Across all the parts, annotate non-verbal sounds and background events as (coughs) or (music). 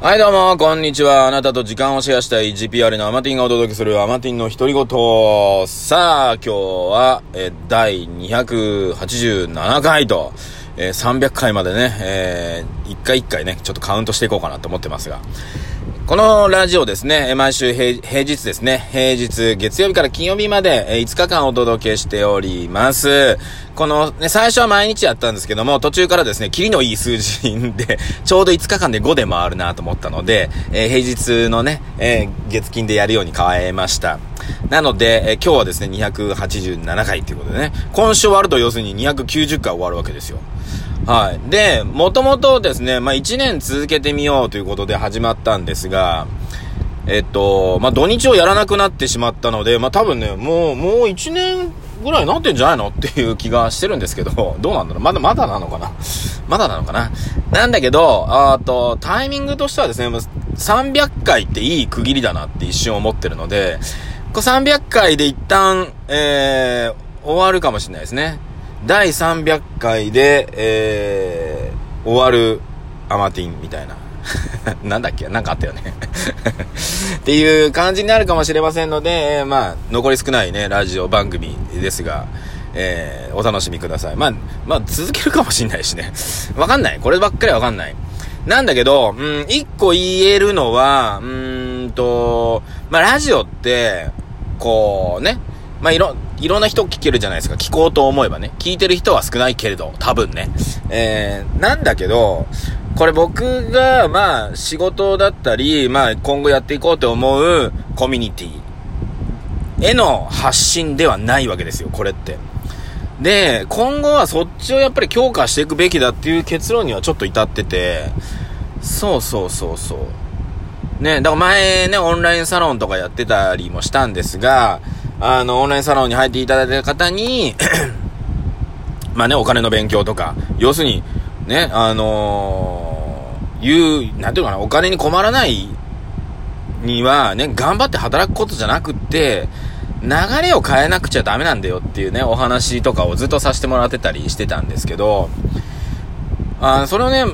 はいどうも、こんにちは。あなたと時間をシェアしたい GPR のアマティンがお届けするアマティンの独り言。さあ、今日は、え第287回と、えー、300回までね、えー、1回1回ね、ちょっとカウントしていこうかなと思ってますが。このラジオですね、毎週平日ですね、平日月曜日から金曜日まで5日間お届けしております。このね、最初は毎日やったんですけども、途中からですね、キリのいい数字で、(laughs) ちょうど5日間で5で回るなと思ったので、えー、平日のね、えー、月金でやるように変えました。なので、えー、今日はですね、287回ということでね、今週終わると要するに290回終わるわけですよ。はい。で、もともとですね、まあ、1年続けてみようということで始まったんですが、えっと、まあ、土日をやらなくなってしまったので、まあ、多分ね、もう、もう1年ぐらいなってんじゃないのっていう気がしてるんですけど、(laughs) どうなんだろう？まだ、まだなのかな？(laughs) まだなのかな？なんだけど、あと、タイミングとしてはですね、300回っていい区切りだなって一瞬思ってるので、こ300回で一旦、えー、終わるかもしれないですね。第300回で、えー、終わるアマティンみたいな。(laughs) なんだっけ？なんかあったよね (laughs) っていう感じになるかもしれませんので、えー、まあ、残り少ないね、ラジオ番組ですが、えー、お楽しみください。まあ、まあ、続けるかもしんないしね。(laughs) わかんない。こればっかりわかんない。なんだけど、うん、一個言えるのは、うんと、まあ、ラジオって、こうね、まあ、いろ、いろんな人聞けるじゃないですか。聞こうと思えばね。聞いてる人は少ないけれど、多分ね。えー、なんだけど、これ僕が、まあ、仕事だったり、まあ、今後やっていこうと思うコミュニティへの発信ではないわけですよ、これって。で、今後はそっちをやっぱり強化していくべきだっていう結論にはちょっと至ってて、そうそうそうそう。ね、だから前ね、オンラインサロンとかやってたりもしたんですが、あの、オンラインサロンに入っていただいた方に (coughs) まあね、お金の勉強とか、要するに、ね、あのー、いう、なんていうかな、お金に困らないには、ね、頑張って働くことじゃなくって、流れを変えなくちゃダメなんだよっていうね、お話とかをずっとさせてもらってたりしてたんですけど、あそれをね、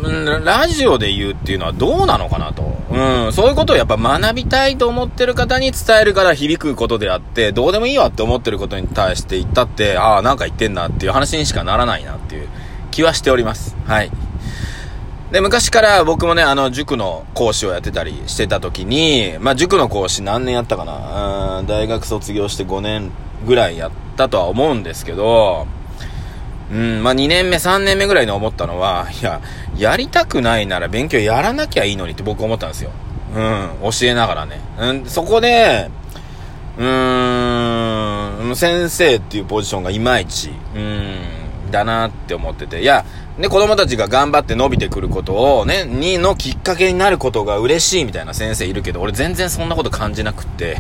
ラジオで言うっていうのはどうなのかなと。うん、そういうことをやっぱ学びたいと思ってる方に伝えるから響くことであって、どうでもいいわって思ってることに対して言ったって、ああ、なんか言ってんなっていう話にしかならないなっていう気はしております。はい。で、昔から僕もね、あの、塾の講師をやってたりしてた時に、まあ、塾の講師何年やったかなうん大学卒業して5年ぐらいやったとは思うんですけど、うん、まあ、2年目、3年目ぐらいに思ったのは、いや、やりたくないなら勉強やらなきゃいいのにって僕思ったんですよ。うん、教えながらね。うん、そこで、うーん、先生っていうポジションがいまいち、うん、だなって思ってて。いや、ね、子供たちが頑張って伸びてくることをね、にのきっかけになることが嬉しいみたいな先生いるけど、俺全然そんなこと感じなくって、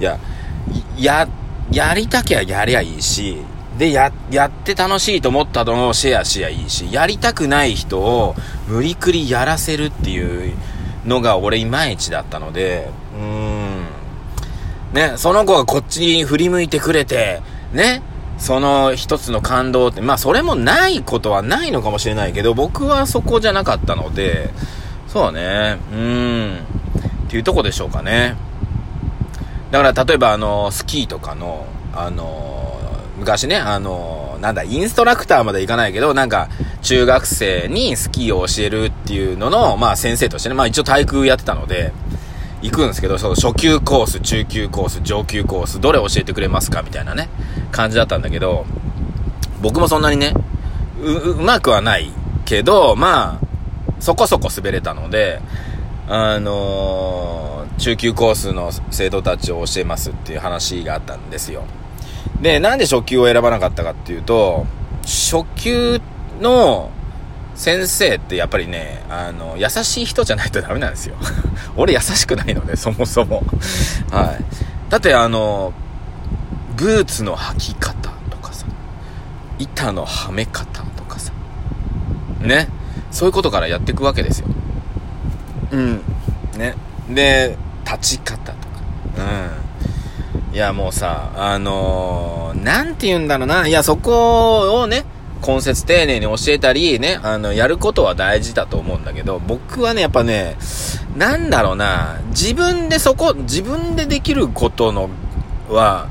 いや、や、やりたきゃやりゃいいし、で、や、やって楽しいと思ったのをシェアしやいいし、やりたくない人を無理くりやらせるっていうのが俺いまいちだったので、うーん。ね、その子がこっちに振り向いてくれて、ね、その一つの感動って、まあそれもないことはないのかもしれないけど、僕はそこじゃなかったので、そうね、うーん、っていうとこでしょうかね。だから例えばあの、スキーとかの、あの、昔ね、あの、なんだ、インストラクターまで行かないけど、なんか、中学生にスキーを教えるっていうのの、まあ先生としてね、まあ一応体育やってたので、行くんですけど、その初級コース、中級コース、上級コース、どれ教えてくれますかみたいなね、感じだったんだけど、僕もそんなにね、う、うまくはないけど、まあ、そこそこ滑れたので、あのー、中級コースの生徒たちを教えますっていう話があったんですよ。で、なんで初級を選ばなかったかっていうと、初級の先生ってやっぱりね、あの、優しい人じゃないとダメなんですよ。(laughs) 俺優しくないので、そもそも。はい。だってあの、ブーツの履き方とかさ、板のはめ方とかさ、ね。そういうことからやっていくわけですよ。うん。ね。で、立ち方とか。うん。いや、もうさ、あのー、なんて言うんだろうな。いや、そこをね、根節丁寧に教えたり、ね、あの、やることは大事だと思うんだけど、僕はね、やっぱね、なんだろうな、自分でそこ、自分でできることの、は、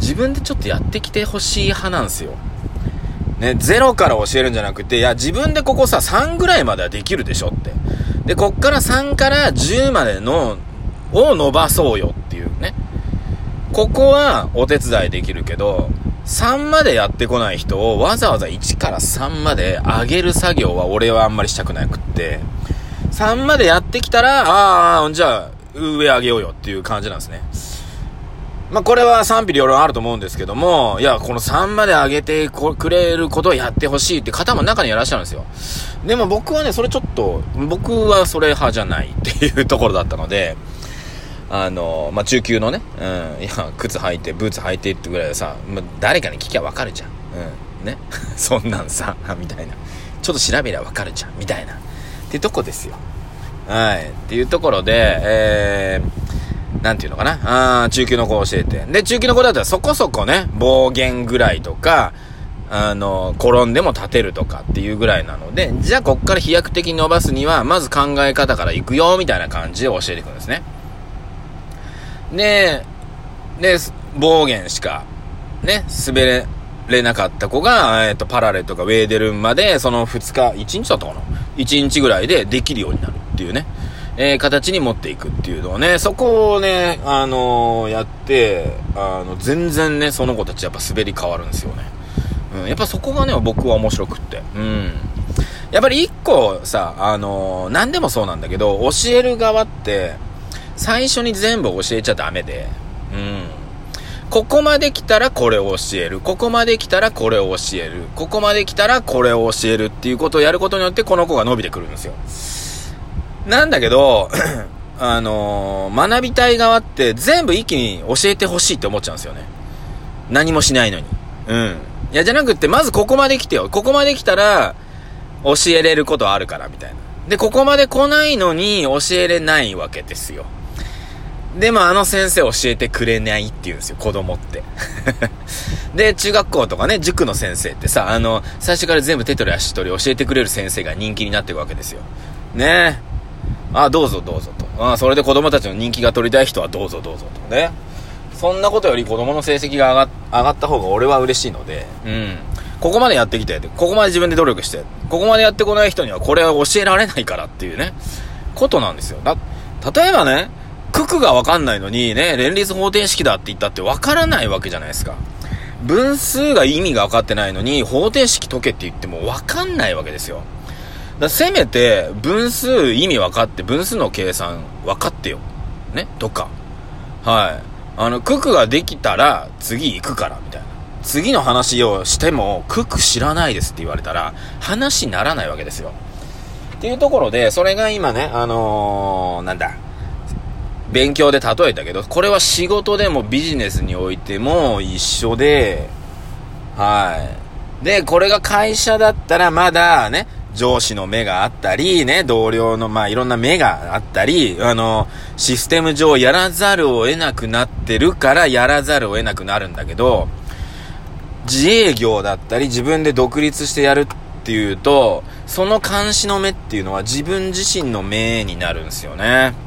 自分でちょっとやってきてほしい派なんですよ。ね、0から教えるんじゃなくて、いや、自分でここさ、3ぐらいまではできるでしょって。で、こっから3から10までの、を伸ばそうよ。ここはお手伝いできるけど、3までやってこない人をわざわざ1から3まで上げる作業は俺はあんまりしたくなくって、3までやってきたら、ああ、じゃあ、上上げようよっていう感じなんですね。まあ、これは賛否両論あると思うんですけども、いや、この3まで上げてくれることをやってほしいって方も中にいらっしゃるんですよ。でも僕はね、それちょっと、僕はそれ派じゃないっていうところだったので、あの、まあ、中級のね、うん、いや、靴履いて、ブーツ履いてってぐらいでさ、まあ、誰かに聞きゃわかるじゃん。うん、ね。(laughs) そんなんさ、みたいな。ちょっと調べりゃわかるじゃん、みたいな。ってとこですよ。はい。っていうところで、えー、なんていうのかな。あ中級の子を教えて。で、中級の子だったらそこそこね、暴言ぐらいとか、あの、転んでも立てるとかっていうぐらいなので、じゃあこっから飛躍的に伸ばすには、まず考え方から行くよ、みたいな感じで教えていくんですね。で、で、暴言しか、ね、滑れ、れなかった子が、えっ、ー、と、パラレとかウェーデルンまで、その2日、1日だったかな ?1 日ぐらいでできるようになるっていうね、えー、形に持っていくっていうのをね、そこをね、あのー、やって、あの、全然ね、その子たちやっぱ滑り変わるんですよね。うん、やっぱそこがね、僕は面白くって。うん。やっぱり一個さ、あの、何でもそうなんだけど、教える側って、最初に全部教えちゃダメで、うん。ここまで来たらこれを教える。ここまで来たらこれを教える。ここまで来たらこれを教えるっていうことをやることによってこの子が伸びてくるんですよ。なんだけど、(clears throat) あのー、学びたい側って全部一気に教えてほしいって思っちゃうんですよね。何もしないのに。うん。いや、じゃなくって、まずここまで来てよ。ここまで来たら、教えれることあるから、みたいな。で、ここまで来ないのに教えれないわけですよ。でもあの先生教えてくれないって言うんですよ、子供って。(laughs) で、中学校とかね、塾の先生ってさ、あの、最初から全部手取り足取り教えてくれる先生が人気になっていくわけですよ。ねえあ、どうぞどうぞと。あ、それで子供たちの人気が取りたい人はどうぞどうぞとね。そんなことより子供の成績が上が上がった方が俺は嬉しいので、うん。ここまでやってきて、ここまで自分で努力して、ここまでやってこない人にはこれは教えられないからっていうね、ことなんですよ。だ、例えばね、九九がわかんないのにね、連立方程式だって言ったってわからないわけじゃないですか。分数が意味が分かってないのに、方程式解けって言っても分かんないわけですよ。だせめて、分数意味分かって、分数の計算分かってよ。ねとか。はい。あの、九九ができたら、次行くから、みたいな。次の話をしても、九九知らないですって言われたら、話にならないわけですよ。っていうところで、それが今ね、あのー、なんだ、勉強で例えたけど、これは仕事でもビジネスにおいても一緒で、はい。で、これが会社だったらまだね、上司の目があったり、ね、同僚の、まあ、いろんな目があったり、あの、システム上やらざるを得なくなってるからやらざるを得なくなるんだけど、自営業だったり自分で独立してやるっていうと、その監視の目っていうのは自分自身の目になるんですよね。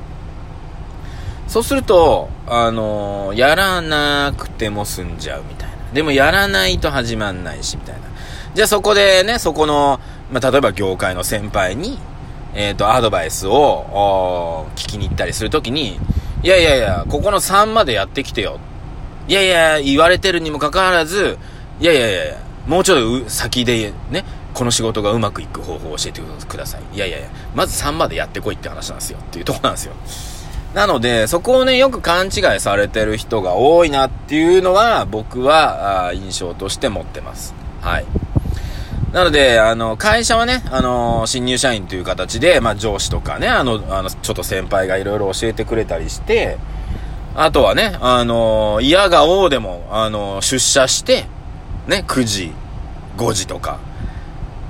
そうすると、あのー、やらなくても済んじゃうみたいな。でもやらないと始まんないし、みたいな。じゃあそこでね、そこの、まあ、例えば業界の先輩に、えっ、ー、と、アドバイスを、聞きに行ったりするときに、いやいやいや、ここの3までやってきてよ。いやいや、言われてるにもかかわらず、いやいやいやもうちょっと先でね、この仕事がうまくいく方法を教えてください。いやいやいや、まず3までやってこいって話なんですよ。っていうとこなんですよ。なので、そこをね、よく勘違いされてる人が多いなっていうのは、僕は、印象として持ってます。はい。なので、あの、会社はね、あの、新入社員という形で、まあ、上司とかね、あの、あの、ちょっと先輩がいろいろ教えてくれたりして、あとはね、あの、嫌が王でも、あの、出社して、ね、9時、5時とか、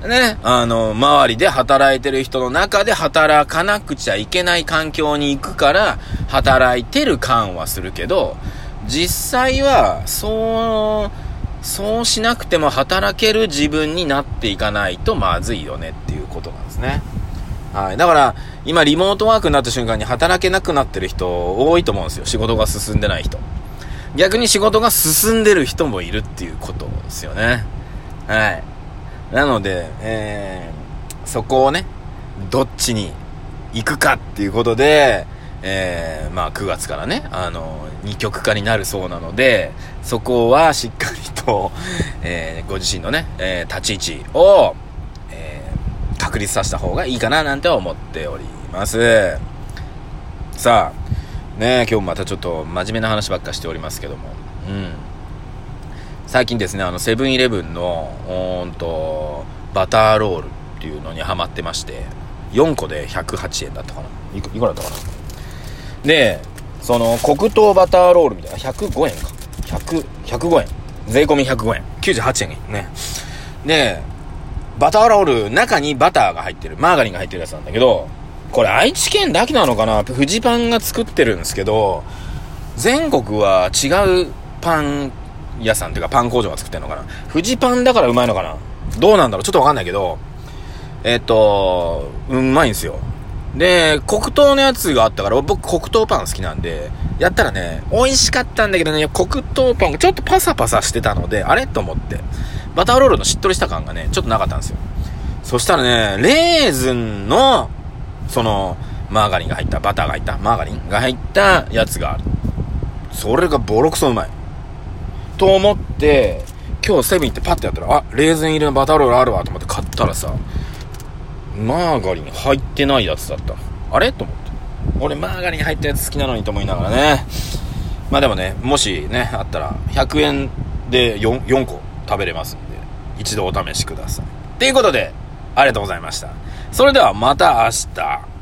ね、あの、周りで働いてる人の中で働かなくちゃいけない環境に行くから、働いてる感はするけど、実際は、そう、そうしなくても働ける自分になっていかないとまずいよねっていうことなんですね。はい。だから、今リモートワークになった瞬間に働けなくなってる人多いと思うんですよ。仕事が進んでない人。逆に仕事が進んでる人もいるっていうことですよね。はい。なので、えー、そこをね、どっちに行くかっていうことで、えー、まあ9月からね、あの、二極化になるそうなので、そこはしっかりと、えー、ご自身のね、えー、立ち位置を、えー、確立させた方がいいかななんて思っております。さあ、ね今日またちょっと真面目な話ばっかしておりますけども、うん。最近ですね、あの、セブンイレブンの、ほんと、バターロールっていうのにハマってまして、4個で108円だったかないくいくらだったかなで、その、黒糖バターロールみたいな、105円か。100、105円。税込み105円。98円ね。で、バターロール、中にバターが入ってる、マーガリンが入ってるやつなんだけど、これ愛知県だけなのかなフジパンが作ってるんですけど、全国は違うパン屋さんっていうかパン工場が作ってんのかなフジパンだからうまいのかなどうなんだろうちょっとわかんないけど、えっと、うまいんですよ。で、黒糖のやつがあったから、僕黒糖パン好きなんで、やったらね、美味しかったんだけどね、黒糖パンがちょっとパサパサしてたので、あれ？と思って、バターロールのしっとりした感がね、ちょっとなかったんですよ。そしたらね、レーズンの、その、マーガリンが入った、バターが入った、マーガリンが入ったやつがある。それがボロクソうまい。と思って、今日セブン行ってパッてやったら、あ、レーズン入りのバターロールあるわと思って買ったらさ、マーガリン入ってないやつだった。あれと思って。俺マーガリン入ったやつ好きなのにと思いながらね。まあでもね、もしね、あったら、100円で 4, 4個食べれますんで、一度お試しください。ということで、ありがとうございました。それではまた明日。